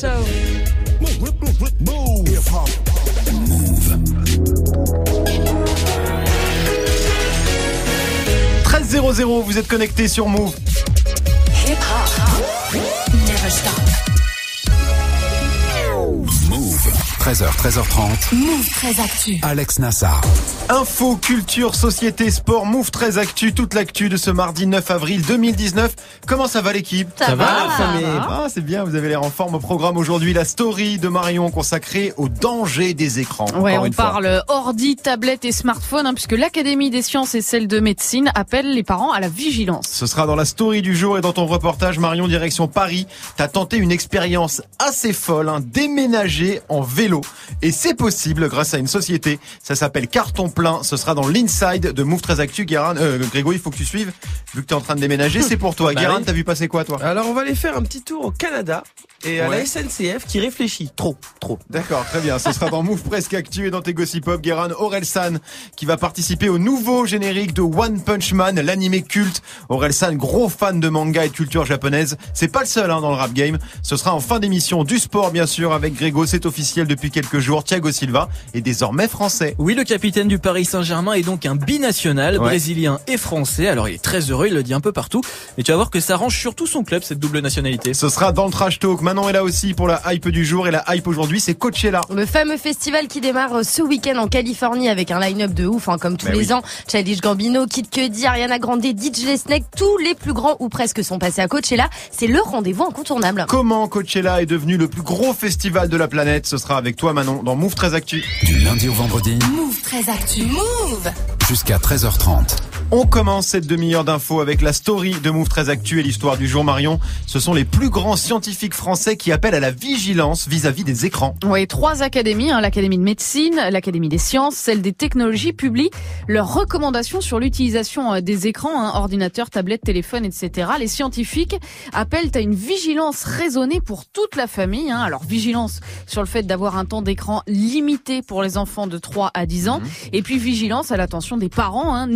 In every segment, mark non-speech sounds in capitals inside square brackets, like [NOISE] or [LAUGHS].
Ciao. 13-0-0, vous êtes connecté sur Move. 13h, 13h30. Move très actu. Alex Nassar. Info, culture, société, sport, Move 13 Actu, toute l'actu de ce mardi 9 avril 2019. Comment ça va l'équipe? Ça, va, la famille Ah, c'est bien, vous avez l'air en forme au programme aujourd'hui. La story de Marion consacrée au danger des écrans. Ouais, on fois. parle ordi, tablette et smartphone, hein, puisque l'Académie des sciences et celle de médecine appellent les parents à la vigilance. Ce sera dans la story du jour et dans ton reportage Marion direction Paris. T'as tenté une expérience assez folle, hein, déménager en vélo. Et c'est possible grâce à une société. Ça s'appelle Carton Plein. Ce sera dans l'inside de Move 13 Actu. Guérin, euh, Grégo, il faut que tu suives. Vu que t'es en train de déménager, c'est pour toi. [LAUGHS] Bah Guérin, oui. t'as vu passer quoi toi? Alors on va aller faire un petit tour au Canada et à Ouais. la SNCF qui réfléchit trop, trop. D'accord, très bien. Ce sera dans Move Presque Actu et dans tes Gossip Pop. Guérin Orelsan qui va participer au nouveau générique de One Punch Man, l'animé culte. Orelsan, gros fan de manga et de culture japonaise. C'est pas le seul hein, dans le rap game. Ce sera en fin d'émission du sport, bien sûr, avec Grégo. C'est officiel depuis quelques jours. Thiago Silva est désormais français. Oui, le capitaine du Paris Saint-Germain est donc un binational, Ouais. brésilien et français. Alors il est très heureux, il le dit un peu partout. Mais tu vas voir que ça arrange surtout son club, cette double nationalité. Ce sera dans le trash talk. Manon est là aussi pour la hype du jour et la hype aujourd'hui, c'est Coachella. Le fameux festival qui démarre euh, ce week-end en Californie avec un line-up de ouf, hein, comme tous Bah les oui. ans. Childish Gambino, Kid Cudi, Ariana Grande, DJ Snake, tous les plus grands ou presque sont passés à Coachella. C'est le rendez-vous incontournable. Comment Coachella est devenu le plus gros festival de la planète? Ce sera avec toi Manon dans Move 13 Actu. Du lundi au vendredi Move très actu. Move. jusqu'à 13h30. On commence cette demi-heure d'infos avec la story de Move 13 Actu et l'histoire du jour Marion. Ce sont les plus grands scientifiques français qui appellent à la vigilance vis-à-vis des écrans. Ouais, trois académies, hein, l'Académie de médecine, l'Académie des sciences, celle des technologies, publient leurs recommandations sur l'utilisation euh, des écrans, hein, ordinateurs, tablettes, téléphones, etc. Les scientifiques appellent à une vigilance raisonnée pour toute la famille. Hein. Alors, vigilance sur le fait d'avoir un temps d'écran limité pour les enfants de 3 à 10 ans. Et puis, vigilance à l'attention des parents. Hein.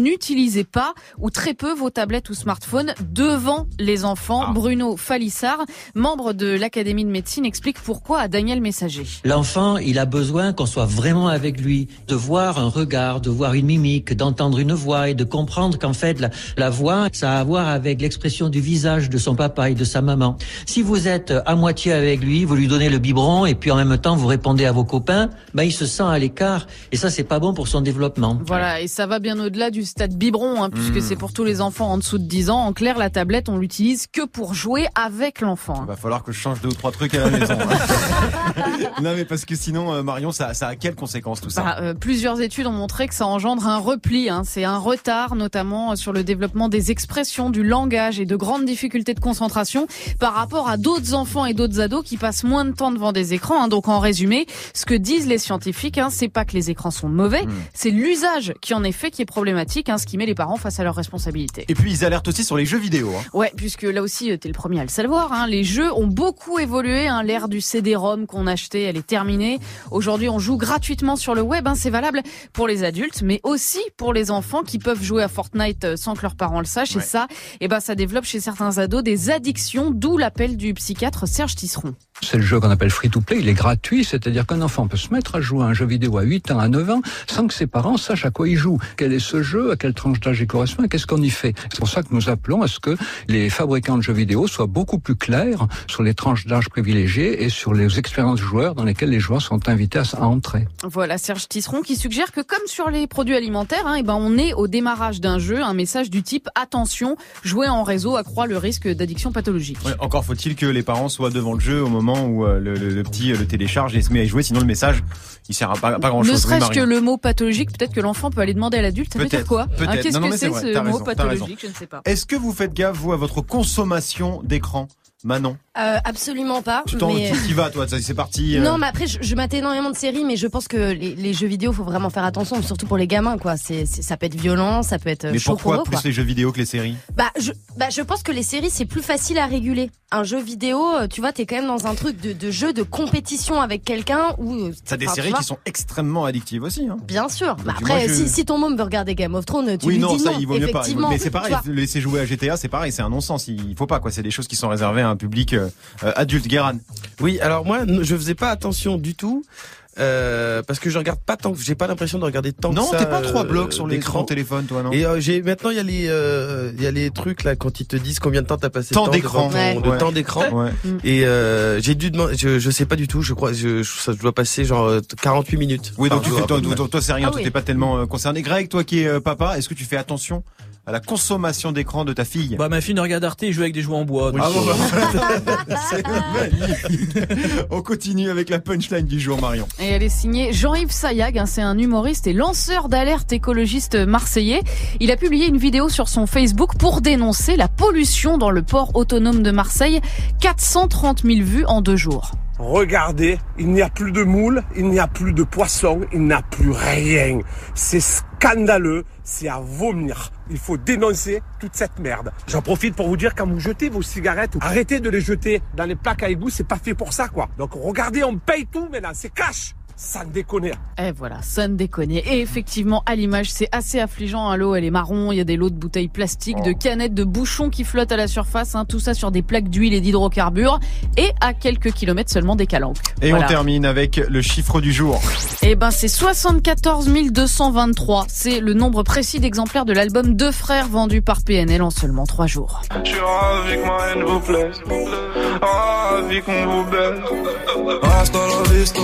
N'utilisez pas ou très peu vos tablettes ou smartphones devant les enfants. Ah. Bruno Falissard, membre de l'Académie de médecine, explique pourquoi à Daniel Messager. L'enfant, il a besoin qu'on soit vraiment avec lui, de voir un regard, de voir une mimique, d'entendre une voix et de comprendre qu'en fait, la, la voix, ça a à voir avec l'expression du visage de son papa et de sa maman. Si vous êtes à moitié avec lui, vous lui donnez le biberon et puis en même temps vous répondez à vos copains, ben il se sent à l'écart et ça c'est pas bon pour son développement. Voilà, et ça va bien au-delà du stade biberon, hein, puisque Mmh. c'est pour tous les enfants en dessous de 10 ans. En clair, la tablette, on l'utilise que pour jouer avec l'enfant. Il va falloir que je change deux ou trois trucs à la maison. hein. [LAUGHS] non mais parce que sinon euh, Marion, ça, ça a quelles conséquences tout ça Bah, euh, plusieurs études ont montré que ça engendre un repli. Hein. C'est un retard, notamment sur le développement des expressions, du langage et de grandes difficultés de concentration par rapport à d'autres enfants et d'autres ados qui passent moins de temps devant des écrans. hein. Donc, en résumé, ce que disent les scientifiques, hein, c'est pas que les écrans sont mauvais, c'est l'usage qui en est fait qui est problématique, hein, ce qui met les parents face à leurs responsabilités. Et puis ils alertent aussi sur les jeux vidéo. hein. Ouais, puisque là aussi, euh, t'es le premier à le savoir. Hein, les jeux ont beaucoup évolué. Hein, L'ère du CD-ROM qu'on achetait, elle est terminée. Aujourd'hui, on joue gratuitement sur le web. Hein, c'est valable pour les adultes, mais aussi pour les enfants qui peuvent jouer à Fortnite euh, sans que leurs parents le sachent. Ouais. Et ça, eh ben, ça développe chez certains ados des addictions, d'où l'appel du psychiatre Serge Tisseron. C'est le jeu qu'on appelle free to play, il est gratuit, c'est-à-dire qu'un enfant peut se mettre à jouer à un jeu vidéo à 8 ans, à 9 ans, sans que ses parents sachent à quoi il joue. Quel est ce jeu, à quelle tranche d'âge il correspond? Et qu'est-ce qu'on y fait? C'est pour ça que nous appelons à ce que les fabricants de jeux vidéo soient beaucoup plus clairs sur les tranches d'âge privilégiées et sur les expériences joueurs dans lesquelles les joueurs sont invités à entrer. Voilà Serge Tisseron qui suggère que comme sur les produits alimentaires, hein, eh ben on est au démarrage d'un jeu, un message du type attention, jouer en réseau accroît le risque d'addiction pathologique. Ouais, encore faut-il que les parents soient devant le jeu au moment où euh, le, le- le petit euh, le télécharge et se met à y jouer, sinon le message il sert à pas, pas grand Ne chose. serait-ce que le mot pathologique, peut-être que l'enfant peut aller demander à l'adulte, ça veut dire quoi? Hein, Qu'est-ce que c'est ce mot raison, pathologique? Je ne sais pas. Est-ce que vous faites gaffe vous à votre consommation d'écran, Manon? Euh, absolument pas. Tu t'en mais... vas toi, c'est parti. euh, Non, mais après, je, je mate énormément de séries, mais je pense que les, les jeux vidéo, faut vraiment faire attention, surtout pour les gamins, quoi. C'est, ça peut être violent, ça peut être mais chaud pourquoi pour eux, plus quoi. les jeux vidéo que les séries? Bah je, bah, je pense que les séries, c'est plus facile à réguler. Un jeu vidéo, euh, tu vois, t'es quand même dans un truc de, de jeu de compétition avec quelqu'un ou. euh, T'as des séries qui sont extrêmement addictives aussi. Hein. Bien sûr. Bah, après, je- si, si ton môme veut regarder Game of Thrones, tu oui, lui non, dis ça, non. il vaut mieux pas. Mais c'est pareil, laisser jouer à GTA, c'est pareil, c'est un non-sens. Il faut pas, quoi. C'est des choses qui sont réservées à un public euh, euh, euh, adulte. Guéran. Oui, alors moi, je faisais pas attention du tout. Euh, parce que je regarde pas tant, j'ai pas l'impression de regarder tant Non, que ça. t'es pas trop à euh, bloc sur l'écran téléphone, toi, non? Et euh, j'ai maintenant il y a les euh, il y a les trucs là quand ils te disent combien de temps t'as passé Temps d'écran. Ouais. de Ouais. temps d'écran Ouais. et euh, j'ai dû demander je, je sais pas du tout je crois je, je, ça dois passer genre euh, 48 minutes Oui, donc tu jour, fais, toi, c'est rien, Ah toi, oui. t'es pas tellement euh, concerné. Greg, toi qui es euh, papa, est-ce que tu fais attention à la consommation d'écran de ta fille Bah ma fille ne regarde Arte et joue avec des jouets en bois. Ah bon, bah, [LAUGHS] c'est. On continue avec la punchline du jour, Marion. Et elle est signée Jean-Yves Sayag, hein, c'est un humoriste et lanceur d'alerte écologiste marseillais. Il a publié une vidéo sur son Facebook pour dénoncer la pollution dans le port autonome de Marseille. 430 000 vues en deux jours. Regardez, il n'y a plus de moules, il n'y a plus de poissons, il n'y a plus rien. C'est scandaleux, c'est à vomir. Il faut dénoncer toute cette merde. J'en profite pour vous dire quand vous jetez vos cigarettes, arrêtez de les jeter dans les plaques à égout, c'est pas fait pour ça quoi. Donc regardez, on paye tout maintenant, c'est cash. Ça déconne. Et voilà, ça ne déconne. Et effectivement, à l'image, c'est assez affligeant. hein. L'eau, elle est marron. Il y a des lots de bouteilles plastiques, de canettes, de bouchons qui flottent à la surface. hein. Tout ça sur des plaques d'huile et d'hydrocarbures. Et à quelques kilomètres seulement des calanques. Et Voilà. on termine avec le chiffre du jour. Eh ben, c'est 74 223. C'est le nombre précis d'exemplaires de l'album Deux Frères vendu par PNL en seulement trois jours. Je suis ravi que ma haine vous plaise. Ravi qu'on vous baise. Hasta la vista.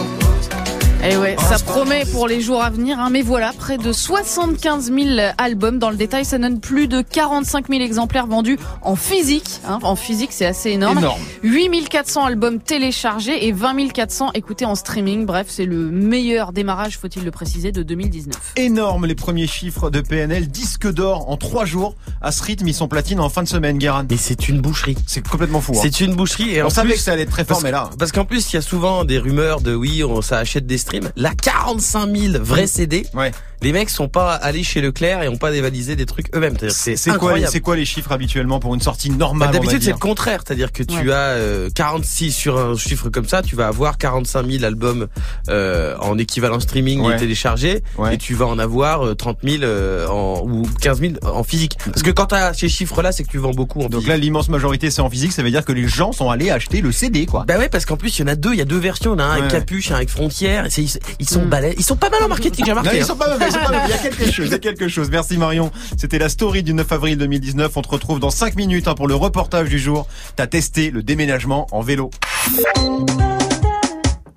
Eh ouais, ça promet pour les jours à venir, hein, mais voilà, près de 75 000 albums. Dans le détail, ça donne plus de 45 000 exemplaires vendus en physique. hein. En physique, c'est assez énorme. Énorme. 8 400 albums téléchargés et 20 400 écoutés en streaming. Bref, c'est le meilleur démarrage, faut-il le préciser, de 2019. Énorme les premiers chiffres de PNL. Disque d'or en trois jours. À ce rythme, ils sont platine en fin de semaine, Guéran. mais c'est une boucherie C'est complètement fou. hein. c'est une boucherie et On en savait plus, que ça allait être très fort, mais là. parce qu'en plus il y a souvent des rumeurs de oui on, ça achète des là 45 000 vrais CD Ouais. Les mecs sont pas allés chez Leclerc et ont pas dévalisé des trucs eux-mêmes c'est quoi, les- incroyable. c'est quoi les chiffres habituellement pour une sortie Bah, normale va D'habitude, c'est le contraire. C'est-à-dire que tu Ouais. as euh, 46 sur un chiffre comme ça, tu vas avoir 45 000 albums euh, en équivalent streaming Ouais. et téléchargés, Ouais. et tu vas en avoir euh, 30 000 euh, en, ou 15 000 en physique. Parce que quand tu as ces chiffres-là, c'est que tu vends beaucoup en Donc physique. là, l'immense majorité, c'est en physique. Ça veut dire que les gens sont allés acheter le CD, quoi. Bah ouais, parce qu'en plus, il y en a deux, il y a deux versions. Il y en a un avec Ouais. capuche, un avec frontière. Ils, ils sont Mm. balèzes. Ils sont pas mal en marketing, j'ai Non, remarqué. ils hein. ils sont pas. [LAUGHS] Il y a quelque chose, il y a quelque chose. Merci Marion. C'était la story du 9 avril 2019. On te retrouve dans 5 minutes hein, pour le reportage du jour. T'as testé le déménagement en vélo.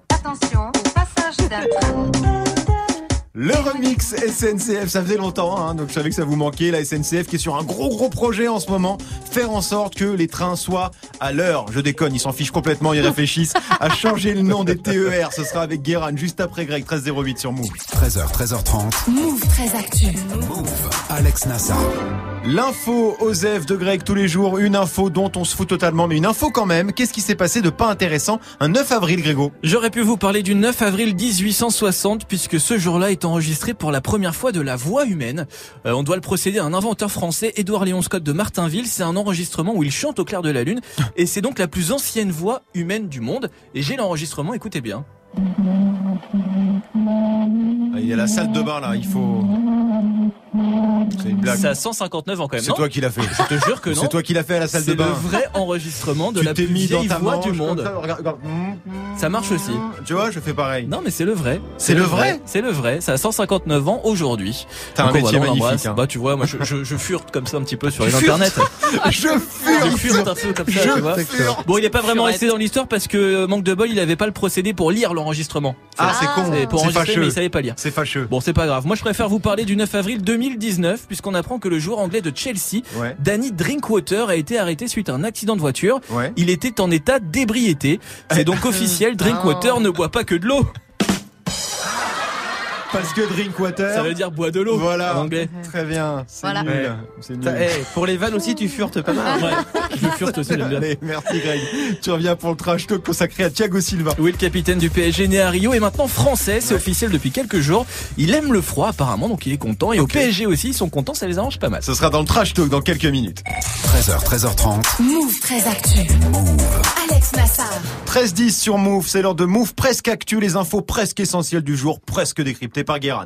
Attention passage d'un. Le remix SNCF, ça faisait longtemps, hein, donc je savais que ça vous manquait. La SNCF qui est sur un gros gros projet en ce moment, faire en sorte que les trains soient à l'heure. Je déconne, ils s'en fichent complètement, ils réfléchissent à changer le nom des TER. Ce sera avec Guéran juste après Greg 1308 sur Move. 13h, 13h30. Move très actu. Move. Alex Nassar. L'info Osef de Greg tous les jours, une info dont on se fout totalement, mais une info quand même. Qu'est-ce qui s'est passé de pas intéressant un 9 avril, Grégo J'aurais pu vous parler du 9 avril 1860 puisque ce jour-là est enregistré pour la première fois de la voix humaine. Euh, on doit le procéder à un inventeur français, Édouard Léon Scott de Martinville. C'est un enregistrement où il chante au clair de la lune [LAUGHS] et c'est donc la plus ancienne voix humaine du monde. Et j'ai l'enregistrement, écoutez bien. Ah, Il y a la salle de bain là, il faut. C'est une blague. C'est à 159 ans quand même. C'est toi qui l'as fait. Je te jure que [LAUGHS] non. C'est toi qui l'as fait à la salle de C'est le bain. vrai enregistrement de tu la plus mis dans vieille ta voix du monde. ça, regarde, regarde. Ça marche aussi. Tu vois, je fais pareil. Non mais c'est le vrai. C'est le vrai C'est le vrai. Ça a 159 ans aujourd'hui. T'as un métier magnifique. hein. Bah tu vois, moi je, je, je furte comme ça un petit peu sur les internets. [LAUGHS] Je Je fure. furte un peu comme ça, Je tu vois. furte. Bon, il est pas vraiment resté dans l'histoire parce que euh, manque de bol, il avait pas le procédé pour lire l'enregistrement. Ah, c'est con. C'est pour C'est enregistrer, mais il fâcheux. savait pas lire. C'est fâcheux. Bon, c'est pas grave. Moi, je préfère vous parler du 9 avril 2019 puisqu'on apprend que le joueur anglais de Chelsea, Ouais. Danny Drinkwater, a été arrêté suite à un accident de voiture. Ouais. Il était en état d'ébriété. C'est donc [LAUGHS] officiel, Drinkwater ne boit pas que de l'eau. Parce que Drinkwater. Ça veut dire bois de l'eau Voilà. en anglais. Très bien. C'est Voilà. nul. Ouais. C'est nul. T'as- eh, pour les vannes aussi, tu furtes pas mal. Ouais, je furte aussi, j'aime bien. Allez, merci Greg. Tu reviens pour le trash talk consacré à Thiago Silva. Oui, le capitaine du PSG né à Rio est maintenant français, c'est officiel depuis quelques jours. Il aime le froid apparemment, donc il est content. Et au PSG aussi, ils sont contents, ça les arrange pas mal. Ce sera dans le trash talk dans quelques minutes. 13h, 13h30. Move très actu. Alex Nassar. 13-10 sur Move, c'est l'heure de Move presque actu, les infos presque essentielles du jour, presque décryptées par Guéran.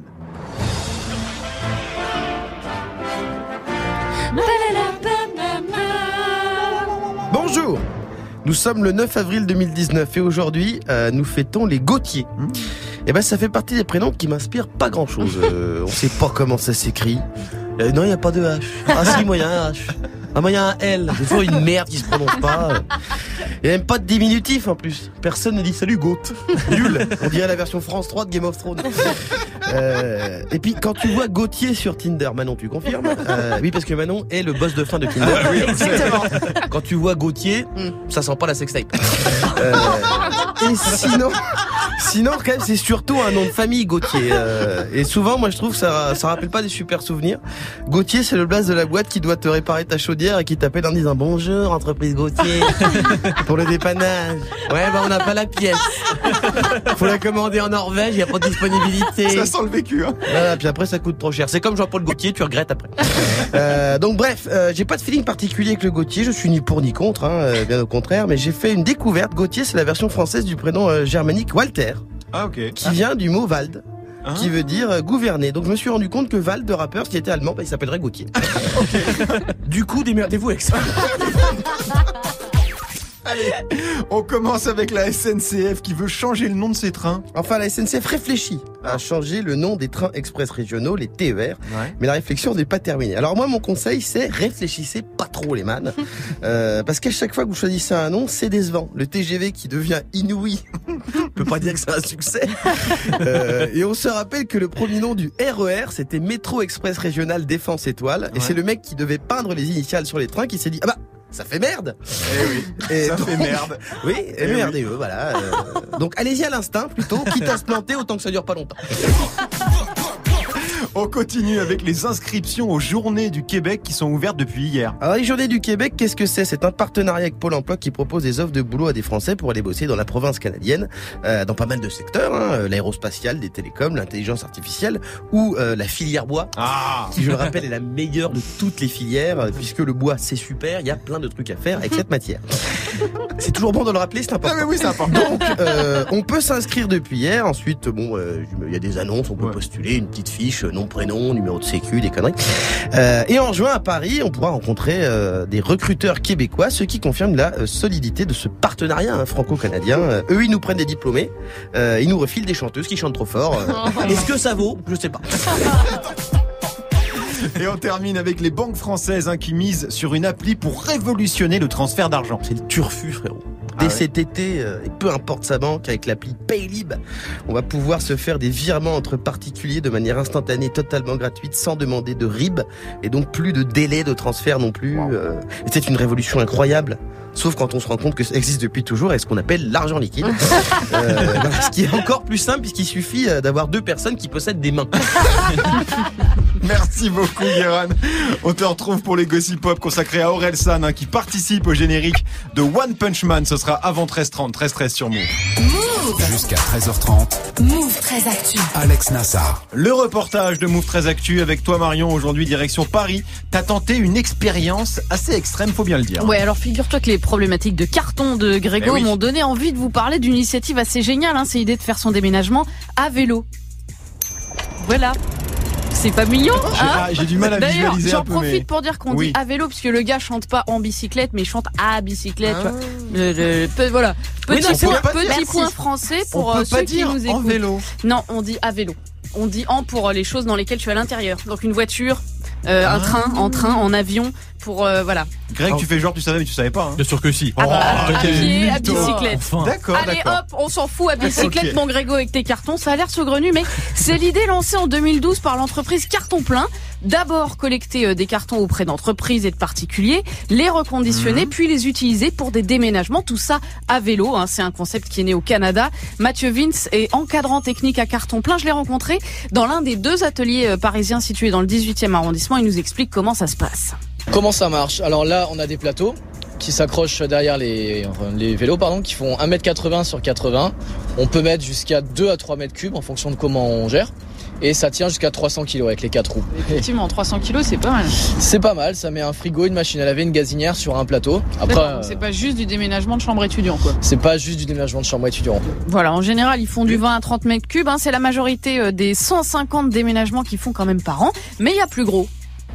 Bonjour Nous sommes le 9 avril 2019 et aujourd'hui, euh, nous fêtons les Gauthier. Et ben, ça fait partie des prénoms qui m'inspirent pas grand chose. on sait pas comment ça s'écrit. Euh, non, il n'y a pas de H. Ah si, moi, il y a un H. Ah, moi, il y a un L. C'est toujours une merde qui se prononce pas. Il n'y a même pas de diminutif en plus. Personne ne dit salut Gaut. Nul. On dirait la version France 3 de Game of Thrones. Euh, et puis quand tu vois Gauthier sur Tinder, Manon, tu confirmes Euh, Oui, parce que Manon est le boss de fin de Tinder. Ah oui. Exactement. Quand tu vois Gauthier, ça sent pas la sextape. [LAUGHS] Euh, et sinon, sinon quand même, c'est surtout un nom de famille Gauthier. Euh, et souvent, moi, je trouve que ça, ça rappelle pas des super souvenirs. Gauthier, c'est le blaze de la boîte qui doit te réparer ta chaudière et qui t'appelle en disant bonjour, entreprise Gauthier, [LAUGHS] pour le dépannage. Ouais, bah on n'a pas la pièce. Faut la commander en Norvège, il y a pas de disponibilité. Ça sent le vécu. Hein. Voilà, puis après ça coûte trop cher. C'est comme Jean-Paul Gaultier, tu regrettes après. Euh, donc bref, euh, j'ai pas de feeling particulier avec le Gauthier, je suis ni pour ni contre, hein, bien au contraire, mais j'ai fait une découverte. Gauthier, c'est la version française du prénom euh, germanique Walter, Ah ok. qui vient du mot Wald. Hein Qui veut dire euh, gouverner. Donc je me suis rendu compte que Wald, de rappeur, qui était allemand, bah, il s'appellerait Gauthier. [LAUGHS] [LAUGHS] du coup, démerdez-vous avec ça. [LAUGHS] On commence avec la SNCF qui veut changer le nom de ses trains. Enfin, la SNCF réfléchit à changer le nom des trains express régionaux, les TER. Mais la réflexion n'est pas terminée. Alors moi, mon conseil, c'est réfléchissez pas trop les man. [LAUGHS] Euh, parce qu'à chaque fois que vous choisissez un nom, c'est décevant. Le TGV qui devient inouï, [LAUGHS] on peut pas dire que c'est un succès. [LAUGHS] Euh, et on se rappelle que le premier nom du RER, c'était Métro Express Régional Défense Étoile. Et Ouais. c'est le mec qui devait peindre les initiales sur les trains qui s'est dit, ah bah, ça fait merde. Eh oui. Et Ça donc- fait merde. [LAUGHS] Oui, Eh et oui. merde, et eux, voilà. euh, donc allez-y à l'instinct plutôt, quitte à se planter, autant que ça dure pas longtemps. [LAUGHS] On continue avec les inscriptions aux journées du Québec qui sont ouvertes depuis hier. Alors les Journées du Québec, qu'est-ce que c'est? C'est un partenariat avec Pôle Emploi qui propose des offres de boulot à des Français pour aller bosser dans la province canadienne, euh, dans pas mal de secteurs, hein, euh, l'aérospatial, des télécoms, l'intelligence artificielle ou euh, la filière bois. Ah Qui, je le rappelle, est la meilleure de toutes les filières, euh, puisque le bois, c'est super, il y a plein de trucs à faire avec cette matière. C'est toujours bon de le rappeler, c'est important. Ah mais oui, c'est important. Donc, euh, on peut s'inscrire depuis hier. Ensuite, bon, euh, il y a des annonces, on peut postuler, une petite fiche, euh, nom, prénom, numéro de sécu, des conneries. Euh, et en juin à Paris, on pourra rencontrer euh, des recruteurs québécois, ce qui confirme la solidité de ce partenariat hein, franco-canadien. Euh, eux, ils nous prennent des diplômés, euh, ils nous refilent des chanteuses qui chantent trop fort. Euh, [LAUGHS] Est-ce que ça vaut? Je sais pas. [LAUGHS] Et on termine avec les banques françaises hein, qui misent sur une appli pour révolutionner le transfert d'argent. C'est le turfu, frérot. Ah Dès ouais. cet été, euh, et peu importe sa banque, avec l'appli Paylib, on va pouvoir se faire des virements entre particuliers de manière instantanée, totalement gratuite, sans demander de RIB, et donc plus de délai de transfert non plus. euh. C'est une révolution incroyable. Sauf quand on se rend compte que ça existe depuis toujours et ce qu'on appelle l'argent liquide. [LAUGHS] Euh, voilà, ce qui est encore plus simple puisqu'il suffit euh, d'avoir deux personnes qui possèdent des mains. [LAUGHS] Merci beaucoup Guéran. On te retrouve pour les Gossip Pop consacrés à Aurel San hein, qui participe au générique de One Punch Man. Ce sera avant 13h30, 13h13 sur Move. Jusqu'à 13h30, Move très actu. Alex Nassar. Le reportage de Move très Actu avec toi Marion aujourd'hui direction Paris. T'as tenté une expérience assez extrême, faut bien le dire. Ouais, alors figure-toi que les problématiques de carton de Grégo Eh oui. m'ont donné envie de vous parler d'une initiative assez géniale. Hein, c'est l'idée de faire son déménagement à vélo. Voilà. C'est pas mignon hein j'ai du mal à D'ailleurs, visualiser j'en profite mais- pour dire qu'on Oui. dit à vélo puisque le gars chante pas en bicyclette mais chante à bicyclette. Ah. Le- le- pe- voilà. Oui, Petit, on point, petit point français pour On peut euh, pas ceux qui dire nous en écoutent. vélo. Non, on dit à vélo. On dit en pour euh, les choses dans lesquelles tu es à l'intérieur. Donc une voiture, euh, un train, en train, en avion, pour euh, voilà. Greg, tu fais genre tu savais mais tu savais pas. Hein. Bien sûr que si. Ah bah, à quel pied, à bicyclette. Enfin. D'accord, Allez hop, on s'en fout à bicyclette, Ok. mon Grégo, avec tes cartons. Ça a l'air saugrenu, mais c'est l'idée lancée en 2012 par l'entreprise Carton Plein. D'abord collecter euh, des cartons auprès d'entreprises et de particuliers, les reconditionner, Mhm. puis les utiliser pour des déménagements. Tout ça à vélo. hein. C'est un concept qui est né au Canada. Mathieu Vince est encadrant technique à Carton Plein. Je l'ai rencontré dans l'un des deux ateliers euh, parisiens situés dans le 18e arrondissement. Il nous explique comment ça se passe. Comment ça marche? Alors là, on a des plateaux qui s'accrochent derrière les vélos, pardon, qui font 1m80 sur 80. On peut mettre jusqu'à 2 à 3 mètres cubes en fonction de comment on gère. Et ça tient jusqu'à 300 kg avec les 4 roues. Effectivement, 300 kilos, c'est pas mal. C'est pas mal, ça met un frigo, une machine à laver, une gazinière sur un plateau. Après, c'est pas juste du déménagement de chambre étudiant, quoi. c'est pas juste du déménagement de chambre étudiant. Voilà, en général, ils font du 20 à 30 mètres cubes. hein. c'est la majorité euh, des 150 déménagements qu'ils font quand même par an. Mais il y a plus gros.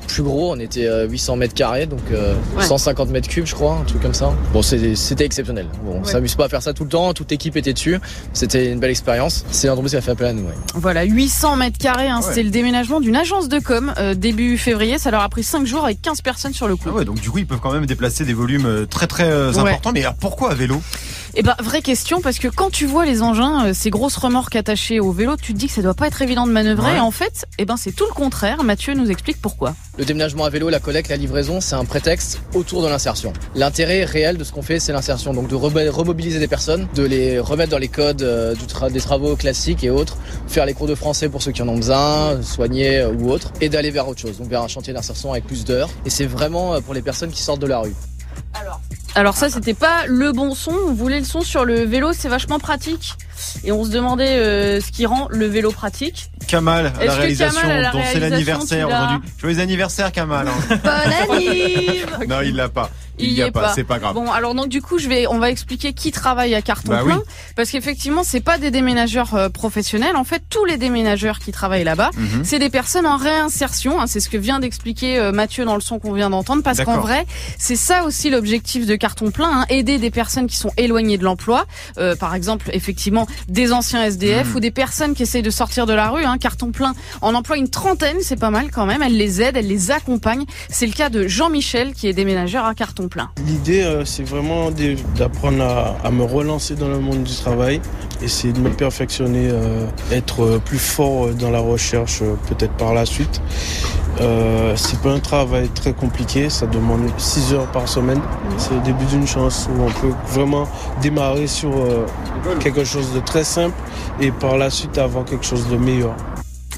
Plus gros, on était euh, 800 mètres carrés, donc euh, Ouais. 150 mètres cubes, je crois, un truc comme ça. Bon, c'était exceptionnel. Bon, on Ouais. s'amuse pas à faire ça tout le temps, toute l'équipe était dessus. C'était une belle expérience. C'est l'entreprise qui a fait appel à nous. ouais. Voilà, 800 mètres carrés, hein, Ouais. c'était le déménagement d'une agence de com euh, début février. Ça leur a pris 5 jours avec 15 personnes sur le coup. Ah ouais, donc du coup, ils peuvent quand même déplacer des volumes euh, très très euh, Ouais. importants. Mais alors pourquoi à vélo? Eh ben, vraie question, parce que quand tu vois les engins, euh, ces grosses remorques attachées au vélo, tu te dis que ça doit pas être évident de manœuvrer. Ouais. Et en fait, eh ben, c'est tout le contraire. Mathieu nous explique pourquoi. Le déménagement à vélo, la collecte, la livraison, c'est un prétexte autour de l'insertion. L'intérêt réel de ce qu'on fait, c'est l'insertion. Donc de remobiliser des personnes, de les remettre dans les codes euh, du tra- des travaux classiques et autres, faire les cours de français pour ceux qui en ont besoin, soigner euh, ou autre, et d'aller vers autre chose, donc vers un chantier d'insertion avec plus d'heures. Et c'est vraiment pour les personnes qui sortent de la rue. Alors ça, c'était pas le bon son. On voulait le son sur le vélo, c'est vachement pratique. Et on se demandait euh, ce qui rend le vélo pratique. Kamal à la réalisation, Kamal, à la dont c'est l'anniversaire aujourd'hui. Joyeux anniversaire Kamal. hein. [LAUGHS] Bon [LAUGHS] non, il l'a pas. Il, Il y a pas, pas. c'est pas grave. Bon, alors donc du coup, je vais, on va expliquer qui travaille à carton Bah plein, oui. parce qu'effectivement, c'est pas des déménageurs euh, professionnels. En fait, tous les déménageurs qui travaillent là-bas, Mhm. c'est des personnes en réinsertion. hein. c'est ce que vient d'expliquer euh, Mathieu dans le son qu'on vient d'entendre, parce qu'en vrai, c'est ça aussi l'objectif de carton plein, hein, aider des personnes qui sont éloignées de l'emploi, Euh, par exemple, effectivement, des anciens SDF Mhm. ou des personnes qui essayent de sortir de la rue. Hein. Carton plein en emploie une trentaine, c'est pas mal quand même. Elle les aide, elle les accompagne. C'est le cas de Jean-Michel qui est déménageur à carton plein. L'idée, euh, c'est vraiment d'apprendre à, à me relancer dans le monde du travail, essayer de me perfectionner, euh, être plus fort dans la recherche, peut-être par la suite. Euh, c'est pas un travail très compliqué, ça demande 6 heures par semaine. C'est le début d'une chance où on peut vraiment démarrer sur euh, quelque chose de très simple et par la suite avoir quelque chose de meilleur.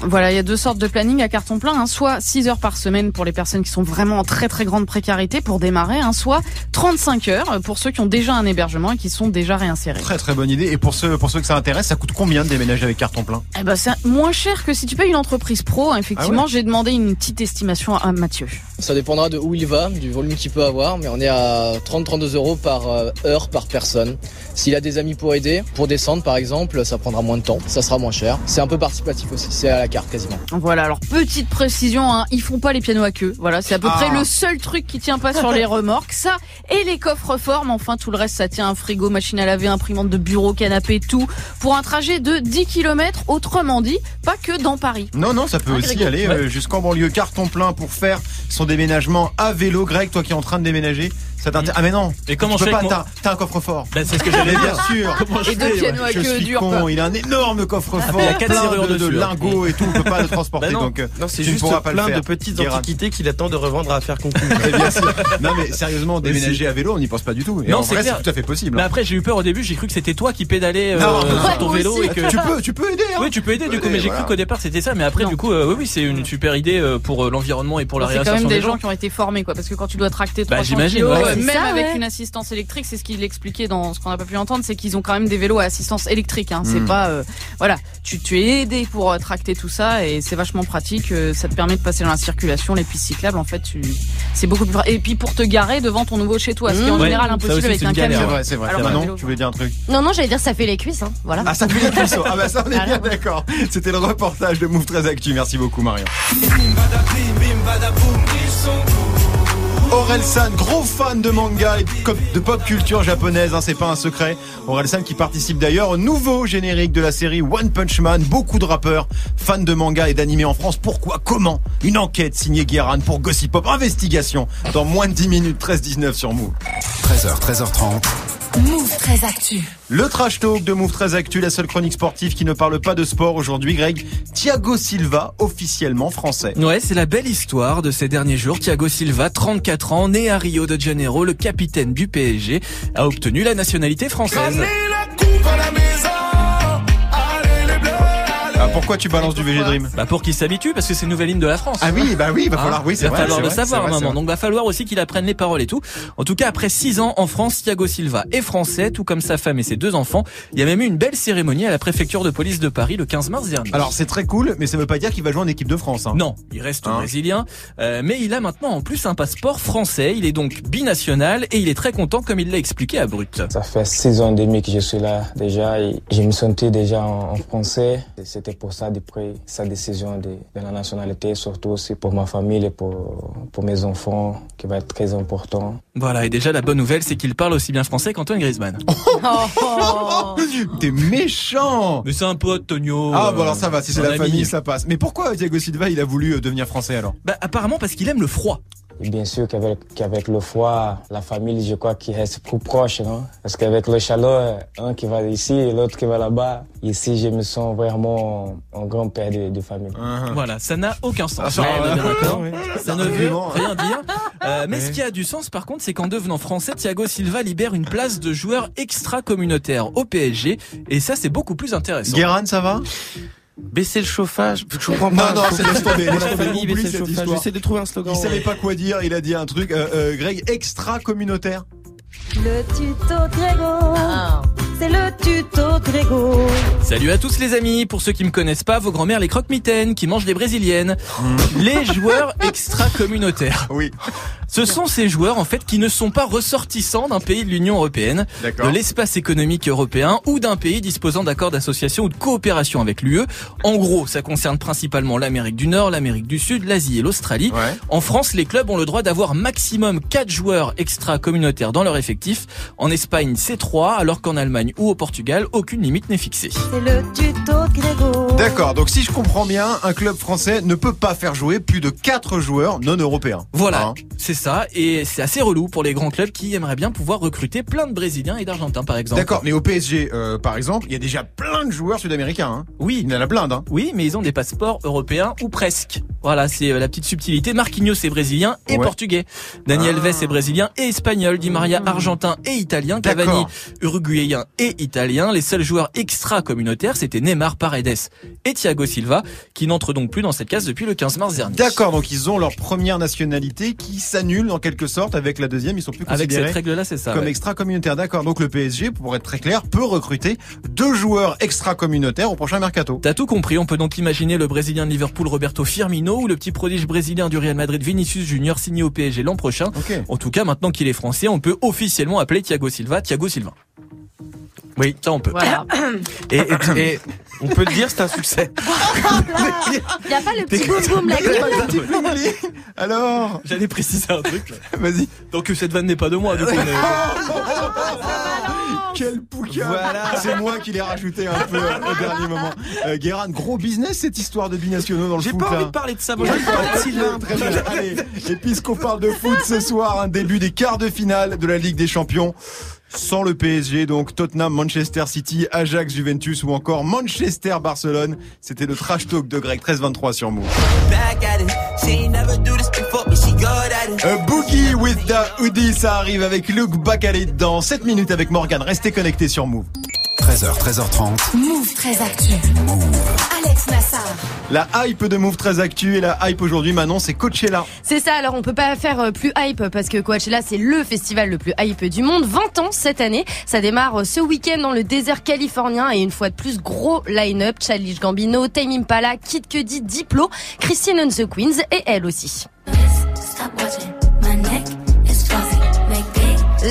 Voilà, il y a deux sortes de planning à carton plein, hein. soit 6 heures par semaine pour les personnes qui sont vraiment en très très grande précarité pour démarrer, hein, soit 35 heures pour ceux qui ont déjà un hébergement et qui sont déjà réinsérés. Très très bonne idée. Et pour ceux, pour ceux que ça intéresse, ça coûte combien de déménager avec carton plein? Eh ben, c'est moins cher que si tu payes une entreprise pro. hein. Effectivement, Ah ouais? j'ai demandé une petite estimation à Mathieu. Ça dépendra de où il va, du volume qu'il peut avoir, mais on est à 30-32 euros par euh, heure par personne. S'il a des amis pour aider, pour descendre par exemple, ça prendra moins de temps, ça sera moins cher. C'est un peu participatif aussi, c'est à la carte quasiment. Voilà, alors petite précision, hein, ils font pas les pianos à queue. Voilà, c'est à peu Ah. près le seul truc qui tient pas sur les remorques. Ça et les coffres forts, mais enfin tout le reste, ça tient un frigo, machine à laver, imprimante de bureau, canapé, tout pour un trajet de 10 km. Autrement dit, pas que dans Paris. Non, non, ça peut Ah, aussi Grégo. aller euh, jusqu'en banlieue. Carton plein pour faire son déménagement à vélo. Greg, toi qui es en train de déménager, ça t'intéresse Ah mais non Et comment tu je peux fais pas, t'as t'as un coffre-fort. Ben, c'est ce que j'allais Mais dire. bien sûr. [LAUGHS] Comment je deux fais, pianos à Je queue suis con, il a un énorme coffre-fort, Il y a quatre serrures de, hein. lingots et tout, on peut pas le transporter, non. donc euh, Non, c'est tu ne juste pourras pas le plein de petites antiquités qu'il attend de revendre à faire conclure. [LAUGHS] Eh bien sûr. Non mais [LAUGHS] sérieusement, déménager à vélo, on n'y pense pas du tout. Et Non, c'est tout à fait possible. Mais hein. après, j'ai eu peur au début, j'ai cru que c'était toi qui pédalais euh, sur ton vélo et que. tu peux, tu peux aider. Hein. Oui, tu peux aider du coup, mais j'ai cru qu'au départ c'était ça, mais après du coup, euh, oui, oui, c'est une super idée pour l'environnement et pour la C'est quand réinsertion même des gens qui ont été formés, quoi. Parce que quand tu dois tracter Bah, 300 j'imagine. Euh, même ça, avec ouais. une assistance électrique, c'est ce qu'il expliquait dans ce qu'on n'a pas pu entendre, c'est qu'ils ont quand même des vélos à assistance électrique. Hein. C'est Mm. pas, euh, voilà, tu, tu es aidé pour euh, tracter tout ça et c'est vachement pratique. euh, ça te permet de passer dans la circulation, les pistes cyclables. En fait, tu, c'est beaucoup plus. Et puis pour te garer devant ton nouveau chez toi, ce qui est en Ouais, général impossible aussi, avec un galère, C'est camion. vrai, c'est vrai. Alors, vélo. tu voulais dire un truc Non, non, j'allais dire ça fait les cuisses, hein. Voilà. Ah, ça fait les cuisseaux. Ah, bah ça, on est bien d'accord. C'était le reportage de Move 13 Actu. Merci beaucoup, Marion. Orelsan, gros fan de manga et de- pop culture japonaise, hein, c'est pas un secret. Orelsan qui participe d'ailleurs au nouveau générique de la série One Punch Man. Beaucoup de rappeurs, fans de manga et d'animé en France. Pourquoi Comment Une enquête signée Guéran pour Gossip Pop. Investigation dans moins de 10 minutes, 13-19 sur Move. 13h, 13h30. Move 13 Actu. Le trash talk de Move 13 Actu, la seule chronique sportive qui ne parle pas de sport aujourd'hui, Greg. Thiago Silva, officiellement français. Ouais, c'est la belle histoire de ces derniers jours. Thiago Silva, 34 ans, né à Rio de Janeiro, le capitaine du PSG, a obtenu la nationalité française. Ah, pourquoi tu balances du VG Dream Bah pour qu'il s'habitue, parce que c'est une nouvelle ligne de la France. Ah oui, bah oui, va Hein falloir, oui, c'est Il va vrai. falloir le vrai, savoir à un vrai, moment. Donc va falloir aussi qu'il apprenne les paroles et tout. En tout cas, après six ans en France, Thiago Silva est français, tout comme sa femme et ses deux enfants. Il y a même eu une belle cérémonie à la préfecture de police de Paris le 15 mars dernier. Alors c'est très cool, mais ça veut pas dire qu'il va jouer en équipe de France. Hein. Non, il reste Hein brésilien, euh, mais il a maintenant en plus un passeport français. Il est donc binational et il est très content comme il l'a expliqué à Brut. Ça fait six ans et demi que je suis là déjà et je me sentais déjà en, en français. C'était pour ça de prendre sa décision de, de la nationalité, surtout aussi pour ma famille et pour, pour mes enfants, qui va être très important. Voilà, et déjà la bonne nouvelle, c'est qu'il parle aussi bien français qu'Antoine Griezmann. [LAUGHS] [LAUGHS] T'es méchant Mais c'est un pote, Tonio. Ah euh, bon alors ça va, si c'est la ami. famille ça passe. Mais pourquoi Thiago Silva il a voulu euh, devenir français alors? Bah apparemment parce qu'il aime le froid. Bien sûr qu'avec qu'avec le froid, la famille, je crois qu'il reste plus proche, non Parce qu'avec le chaleur, un qui va ici et l'autre qui va là-bas, ici, je me sens vraiment un grand père de, de famille. Voilà, ça n'a aucun sens. Ah, Ouais, ouais, d'accord. Ça ne veut Argument. rien dire. Euh, mais ce qui a du sens, par contre, c'est qu'en devenant français, Thiago Silva libère une place de joueur extra-communautaire au PSG. Et ça, c'est beaucoup plus intéressant. Guéran ça va? Baisser le chauffage, je comprends Non, pas. non, c'est laisse tomber. Pour laisse la tomber, famille, oublie baisser le cette chauffage. histoire. J'essaie de trouver un slogan. Il savait pas quoi dire, il a dit un truc. Euh, euh, Greg, extra communautaire. Le tuto Grégo. C'est le tuto Grégo. Salut à tous les amis. Pour ceux qui me connaissent pas, vos grand-mères les croque-mitaines qui mangent des brésiliennes. Les [LAUGHS] joueurs extra-communautaires. Oui. Ce sont ces joueurs en fait qui ne sont pas ressortissants d'un pays de l'Union européenne, de l'espace économique européen ou d'un pays disposant d'accords d'association ou de coopération avec l'UE. En gros, ça concerne principalement l'Amérique du Nord, l'Amérique du Sud, l'Asie et l'Australie. Ouais. En France, les clubs ont le droit d'avoir maximum 4 joueurs extra-communautaires dans leur effectif. En Espagne, c'est 3, alors qu'en Allemagne ou au Portugal, aucune limite n'est fixée. C'est le tuto Grégo. D'accord, donc si je comprends bien, un club français ne peut pas faire jouer plus de 4 joueurs non européens. Voilà, Hein c'est ça, et c'est assez relou pour les grands clubs qui aimeraient bien pouvoir recruter plein de Brésiliens et d'Argentins par exemple. D'accord, mais au PSG, euh, par exemple, il y a déjà plein de joueurs sud-américains. Hein. Oui. Il y en a plein, hein. Oui, mais ils ont des passeports européens ou presque. Voilà, c'est euh, la petite subtilité. Marquinhos est brésilien et Ouais. portugais. Daniel Ah. Alves est brésilien et espagnol. Di Maria argentin et italien. Cavani uruguayen et italien. Les seuls joueurs extra-communautaires, c'était Neymar, Paredes et Thiago Silva, qui n'entrent donc plus dans cette case depuis le 15 mars dernier. D'accord, donc ils ont leur première nationalité qui s'annule en quelque sorte avec la deuxième. Ils sont plus Avec considérés cette règle-là, c'est ça. comme ouais. extra-communautaires. D'accord, donc le PSG, pour être très clair, peut recruter deux joueurs extra-communautaires au prochain mercato. T'as tout compris, on peut donc imaginer le Brésilien de Liverpool Roberto Firmino ou le petit prodige brésilien du Real Madrid Vinicius Junior signé au PSG l'an prochain. En tout cas, maintenant qu'il est français, on peut officiellement appeler Thiago Silva Thiago Silva. Oui, ça on peut. Voilà. Et, et- et on peut le dire, c'est un succès. [LAUGHS] Il y a pas le petit boum boum là. qui- Alors, J'allais préciser un truc. là. vas-y. Donc cette vanne n'est pas de moi, du coup. mais- [LAUGHS] Quel poucave Voilà. C'est moi qui l'ai rajouté un peu euh, au dernier moment. Euh, Guérin, gros business cette histoire de binationaux dans le J'ai foot pas là. envie de parler de ça, moi j'ai envie de parler de Sylvain. Très bien. Allez, et puisqu'on parle de foot ce soir, un début des quarts de finale de la Ligue des Champions. Sans le PSG, donc Tottenham, Manchester City, Ajax, Juventus ou encore Manchester, Barcelone. C'était le trash talk de Greg 13-23 sur Move. A Boogie with the Hoodie, ça arrive avec Luke Bacalé dans 7 minutes avec Morgan. Restez connectés sur Move. 13h, 13h30. Move très actu. Alex Nassar. La hype de Move très actu et la hype aujourd'hui, Manon, c'est Coachella. C'est ça, alors on peut pas faire euh, plus hype parce que Coachella c'est le festival le plus hype du monde. 20 ans cette année, ça démarre euh, ce week-end dans le désert californien et une fois de plus gros line-up. Childish Gambino, Tame Impala, Kid Cudi, Diplo, Christine and the Queens et elle aussi.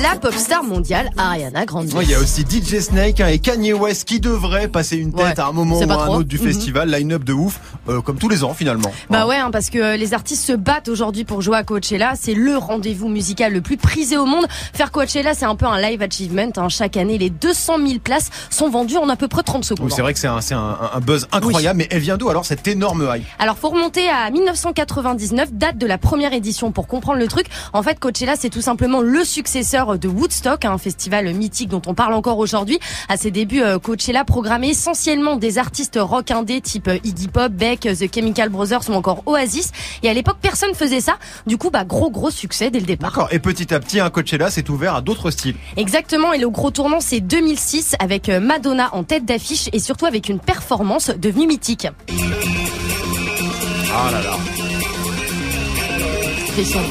La pop star mondiale Ariana Grande. Ouais, Il y a aussi DJ Snake hein, et Kanye West qui devraient passer une tête Ouais, à un moment ou à un autre du Mhm. festival. Line-up de ouf, euh, comme tous les ans finalement. Bah ouais, hein, parce que euh, les artistes se battent aujourd'hui pour jouer à Coachella. C'est le rendez-vous musical le plus prisé au monde. Faire Coachella, c'est un peu un live achievement. hein. Chaque année, les 200 000 places sont vendues en à peu près 30 secondes. Oui, c'est vrai que c'est un, c'est un, un buzz incroyable, mais elle vient d'où alors cette énorme hype? Alors faut remonter à 1999, date de la première édition pour comprendre le truc. En fait, Coachella c'est tout simplement le successeur de Woodstock, un festival mythique dont on parle encore aujourd'hui. À ses débuts, euh, Coachella programmait essentiellement des artistes rock indé type euh, Iggy Pop, Beck, The Chemical Brothers ou encore Oasis. Et à l'époque, personne faisait ça. Du coup, bah gros gros succès dès le départ. D'accord. Et petit à petit, un Coachella s'est ouvert à d'autres styles. Exactement, et le gros tournant c'est 2006 avec euh, Madonna en tête d'affiche et surtout avec une performance devenue mythique. Ah là là. Christian.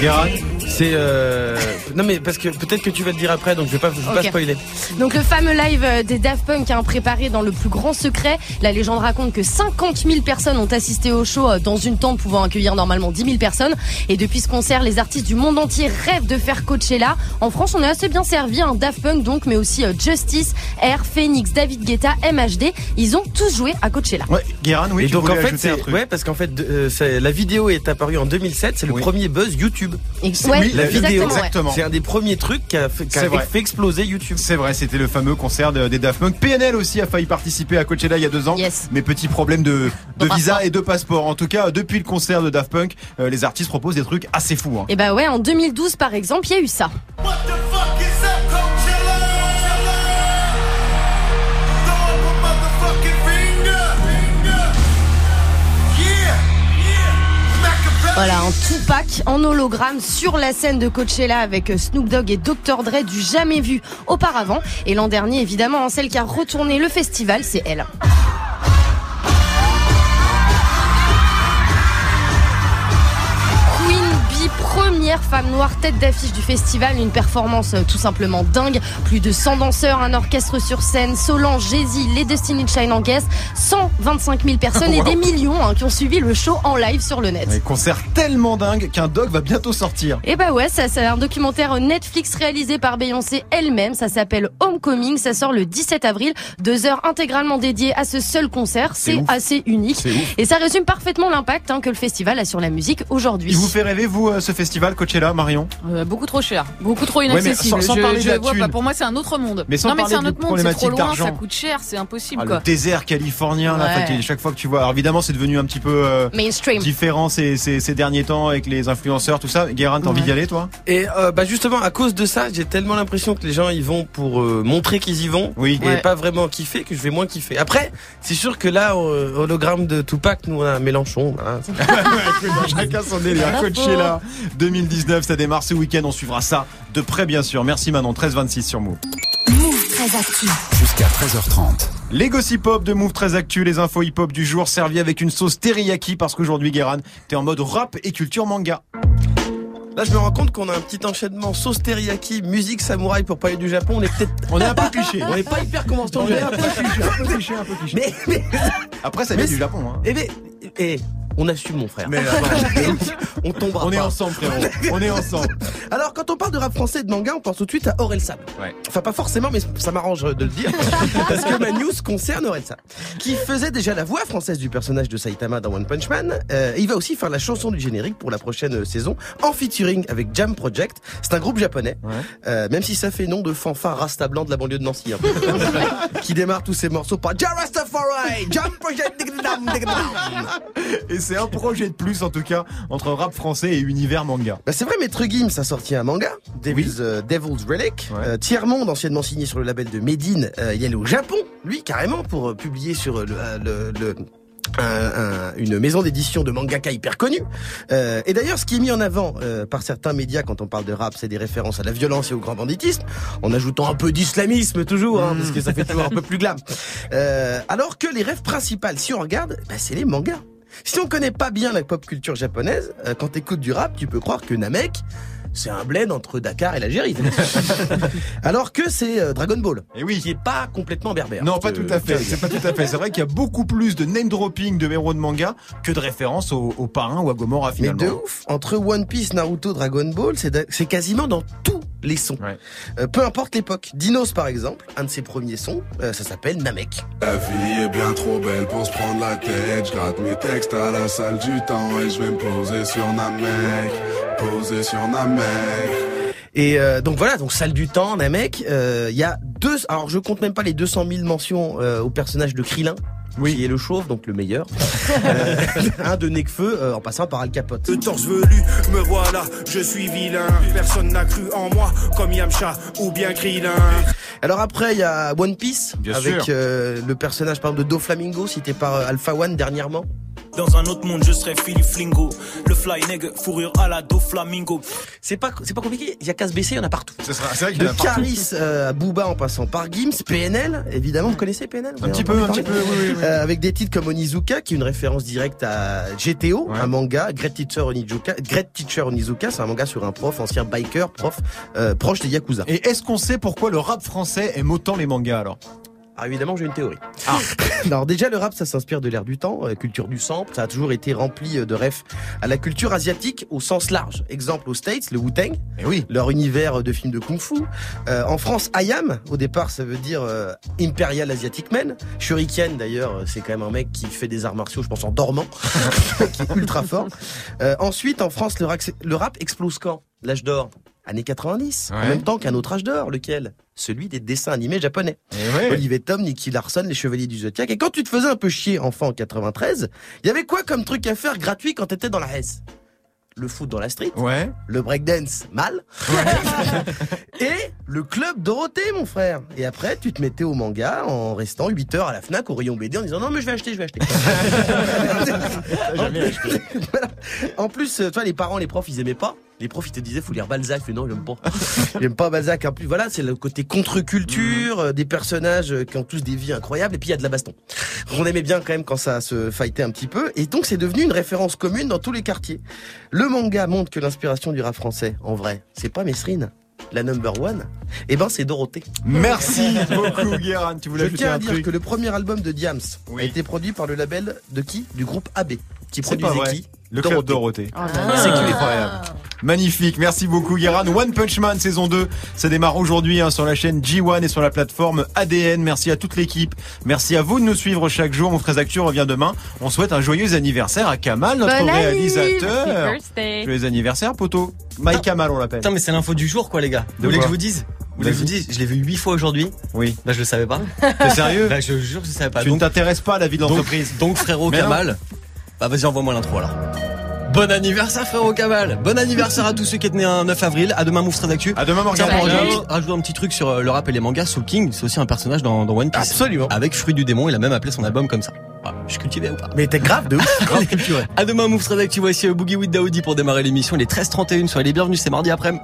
Guérin? C'est euh, non mais parce que peut-être que tu vas le dire après, donc je vais pas, je vais pas spoiler. Donc le fameux live euh, des Daft Punk a préparé dans le plus grand secret. La légende raconte que 50 000 personnes ont assisté au show euh, dans une tente pouvant accueillir normalement 10 000 personnes. Et depuis ce concert, les artistes du monde entier rêvent de faire Coachella. En France, on est assez bien servi, un Daft Punk donc, mais aussi euh, Justice, Air, Phoenix, David Guetta, MHD. Ils ont tous joué à Coachella. Ouais, Guérin, oui, et tu donc en fait, c'est truc. ouais parce qu'en fait, euh, la vidéo est apparue en 2007. C'est le premier buzz YouTube. Ouais, la exactement, vidéo. Exactement. c'est un des premiers trucs qui a fait, qui a C'est vrai. fait exploser YouTube. C'est vrai, c'était le fameux concert de- des Daft Punk. PNL aussi a failli participer à Coachella il y a deux ans. Mais petit problème de, de visa et de passeport. En tout cas, depuis le concert de Daft Punk, euh, les artistes proposent des trucs assez fous. hein. Et bah ouais, en 2012 par exemple, il y a eu ça. Voilà, un Tupac en hologramme sur la scène de Coachella avec euh, Snoop Dogg et Dr. Dre du jamais vu auparavant. Et l'an dernier, évidemment, hein, celle qui a retourné le festival, c'est elle. Première femme noire tête d'affiche du festival, une performance euh, tout simplement dingue. Plus de 100 danseurs, un orchestre sur scène, Solange, Jay-Z, les Destiny Child en guest, 125 000 personnes et Wow. des millions hein, qui ont suivi le show en live sur le net. Un concert tellement dingue qu'un dog va bientôt sortir. Et bah ouais, ça c'est un documentaire Netflix réalisé par Beyoncé elle-même. Ça s'appelle Homecoming. Ça sort le 17 avril. Deux heures intégralement dédiées à ce seul concert. C'est assez unique. Et ça résume parfaitement l'impact hein, que le festival a sur la musique aujourd'hui. Il vous fait rêver, vous, euh, ce festival Coachella, Marion Euh, beaucoup trop cher, beaucoup trop inaccessible. sans- sans je, parler je de la vois pas. Pour moi, c'est un autre monde. Mais sans non, mais parler c'est un de autre monde. C'est trop loin, d'argent. ça coûte cher, c'est impossible Ah, quoi. le désert californien, là, Ouais. chaque fois que tu vois. Alors évidemment, c'est devenu un petit peu euh, Mainstream. différent ces, ces, ces derniers temps avec les influenceurs, tout ça. Guérin, t'as envie d'y aller, toi? Et euh, bah justement à cause de ça, j'ai tellement l'impression que les gens y vont pour euh, montrer qu'ils y vont Oui. et Ouais. pas vraiment kiffer que je vais moins kiffer. Après, c'est sûr que là euh, hologramme de Tupac, nous on a Mélenchon. hein. [LAUGHS] Chacun son délire. Coachella 2019, ça démarre ce week-end. On suivra ça de près, bien sûr. Merci Manon. 13-26 sur Move. Move très actif. Jusqu'à 13h30. Les gossip hop de Move très actu, les infos hip hop du jour servis avec une sauce teriyaki parce qu'aujourd'hui, Guérin, t'es en mode rap et culture manga. Là, je me rends compte qu'on a un petit enchaînement sauce teriyaki, musique samouraï pour parler du Japon. On est peut-être, On est un peu cliché. [LAUGHS] on est pas hyper conventionnel. On est un peu cliché, un peu cliché, un peu cliché. Mais, mais, Après, ça vient Mais du Japon. Hein. eh ben, eh, on assume mon frère. Mais, euh, [LAUGHS] [LAUGHS] on tombera on est pas. ensemble, frérot. On est ensemble. [LAUGHS] Alors, quand on parle de rap français et de manga, on pense tout de suite à. Ouais. Enfin, pas forcément, mais ça m'arrange de le dire. parce que ma news concerne Orelsan. Qui faisait déjà la voix française du personnage de Saitama dans One Punch Man. Euh, il va aussi faire la chanson du générique pour la prochaine saison en featuring avec Jam Project. C'est un groupe japonais. Euh, même si ça fait nom de fanfare rasta blanc de la banlieue de Nancy. peu. qui démarre tous ses morceaux par Ja Rastafari, Jam Project. Et c'est un projet de plus, en tout cas, entre rap français et univers manga. Bah c'est vrai, Maître Gims a sorti un manga, Devil's, euh, Devil's Relic. Euh, Tiers Monde, anciennement signé sur le label de Medine, euh, il est allé au Japon, lui, carrément, pour euh, publier sur euh, le... le- le- un- un- une maison d'édition de mangaka hyper connue. Euh, et d'ailleurs, ce qui est mis en avant euh, par certains médias quand on parle de rap, c'est des références à la violence et au grand banditisme, en ajoutant un peu d'islamisme toujours, hein, parce que ça fait toujours un peu plus glam. Euh, alors que les rêves principales, si on regarde, bah, c'est les mangas. Si on connaît pas bien la pop culture japonaise, euh, quand t'écoutes du rap, tu peux croire que Namek, c'est un bled entre Dakar et l'Algérie. [LAUGHS] Alors que c'est euh, Dragon Ball, Et oui. qui est pas complètement berbère. Non, pas tout à fait. C'est pas tout à fait. C'est vrai qu'il y a beaucoup plus de name dropping de héros de manga que de références au, au parrain ou à Gomorrah Mais finalement. de ouf, entre One Piece, Naruto, Dragon Ball, c'est quasiment dans tous les sons. Ouais. Euh, peu importe l'époque. Dinos par exemple, un de ses premiers sons, euh, ça s'appelle Namek. La vie est bien trop belle pour se prendre la tête. Je gratte mes textes à la salle du temps et je vais me poser sur Namek. Poser sur Namek. Et euh, donc voilà, donc salle du temps, Namek, euh, il y a deux, alors je compte même pas les 200 000 mentions euh, au personnage de Krillin. Qui est le chauve, donc le meilleur. [LAUGHS] Euh, un de Necfeu, euh, en passant par Al Capote. Le torse velu, me voilà, je suis vilain. Personne n'a cru en moi, comme Yamcha ou bien Krillin. Alors après, il y a One Piece, Bien avec euh, le personnage par exemple de Doflamingo, cité par euh, Alpha One dernièrement. Dans un autre monde, je serais Philippe Flingo. Le fly nigga, fourrure à la do flamingo. C'est pas, c'est pas compliqué. Il y a qu'à se baisser, il y en a partout. C'est vrai qu'il y en De a partout. Caris euh, à Booba en passant par Gims, PNL, évidemment, vous connaissez PNL Vous Un petit peu, un petit peu, oui, oui, oui. Euh, avec des titres comme Onizuka, qui est une référence directe à GTO, un manga, Great Teacher Onizuka. Great Teacher Onizuka, c'est un manga sur un prof, ancien biker, prof, euh, proche des Yakuza. Et est-ce qu'on sait pourquoi le rap français aime autant les mangas alors? Ah évidemment j'ai une théorie. [LAUGHS] Alors déjà le rap ça s'inspire de l'ère du temps, euh, culture du sample, ça a toujours été rempli euh, de refs à la culture asiatique au sens large. Exemple aux States, le Wu-Tang, oui. leur univers de films de kung-fu. Euh, en France, Ayam, au départ ça veut dire euh, Imperial Asiatic Man. Shuriken d'ailleurs euh, c'est quand même un mec qui fait des arts martiaux je pense en dormant, [LAUGHS] qui est ultra fort. Euh, ensuite en France le rap, le rap explose quand? L'âge d'or Années 90, en même temps qu'un autre âge d'or, lequel? Celui des dessins animés japonais. ouais. Olivier Tom, Nicky Larson, les Chevaliers du Zodiac. Et quand tu te faisais un peu chier enfant en 93, il y avait quoi comme truc à faire gratuit quand t'étais dans la S? Le foot dans la street, Ouais. le breakdance mal, [LAUGHS] et le club Dorothée, mon frère. Et après, tu te mettais au manga en restant 8 heures à la Fnac au rayon BD en disant non mais je vais acheter, je vais acheter. [LAUGHS] Acheté. [LAUGHS] Voilà. En plus, euh, toi, les parents, les profs, ils aimaient pas. Les profs, ils te disaient, faut lire Balzac. Mais non, j'aime pas. [LAUGHS] j'aime pas Balzac. En plus, voilà, c'est le côté contre-culture, euh, des personnages euh, qui ont tous des vies incroyables, et puis il y a de la baston. On aimait bien quand même quand ça se fightait un petit peu. Et donc, c'est devenu une référence commune dans tous les quartiers. Le manga montre que l'inspiration du rap français, en vrai, c'est pas Mesrine. La number one, eh ben c'est Dorothée. Merci beaucoup Guérin, tu voulais Je tiens à dire truc que le premier album de Diams a été produit par le label de qui? Du groupe AB. Qui produisait qui? Le club Dorothée. Oh là C'est incroyable. Magnifique, merci beaucoup Guérin. One Punch Man saison 2, ça démarre aujourd'hui hein, sur la chaîne G1 et sur la plateforme ADN. Merci à toute l'équipe. Merci à vous de nous suivre chaque jour. Mon très Actu revient demain. On souhaite un joyeux anniversaire à Kamal, notre réalisateur. Joyeux anniversaire, poteau. Mike Kamal, on l'appelle. Putain, mais c'est l'info du jour, quoi, les gars. De Vous voulez que je vous dise Vous voulez que je vous dise Je l'ai vu huit fois aujourd'hui. Oui. Bah, je le savais pas. [LAUGHS] T'es sérieux Bah, je jure, je savais pas. Tu ne t'intéresses pas à la vie de donc, l'entreprise. donc, frérot. Kamal. Bah, vas-y, envoie-moi l'intro, alors. Bon anniversaire, frérot Kamal. Bon anniversaire à tous ceux qui étaient nés un 9 avril. À demain, très d'actu. À demain, Morgane. Tiens, pour Salut. rajouter- un petit truc sur euh, le rap et les mangas. Soul King, c'est aussi un personnage dans, dans One Piece. Absolument. Avec Fruit du démon, il a même appelé son album comme ça. Voilà, je suis cultivé ou pas Mais t'es grave de ouf. [LAUGHS] Grave culturé. À demain, très d'actu. Voici euh, Boogie with Daoudi pour démarrer l'émission. Il est 13h31. Soyez les bienvenus, c'est mardi après-midi.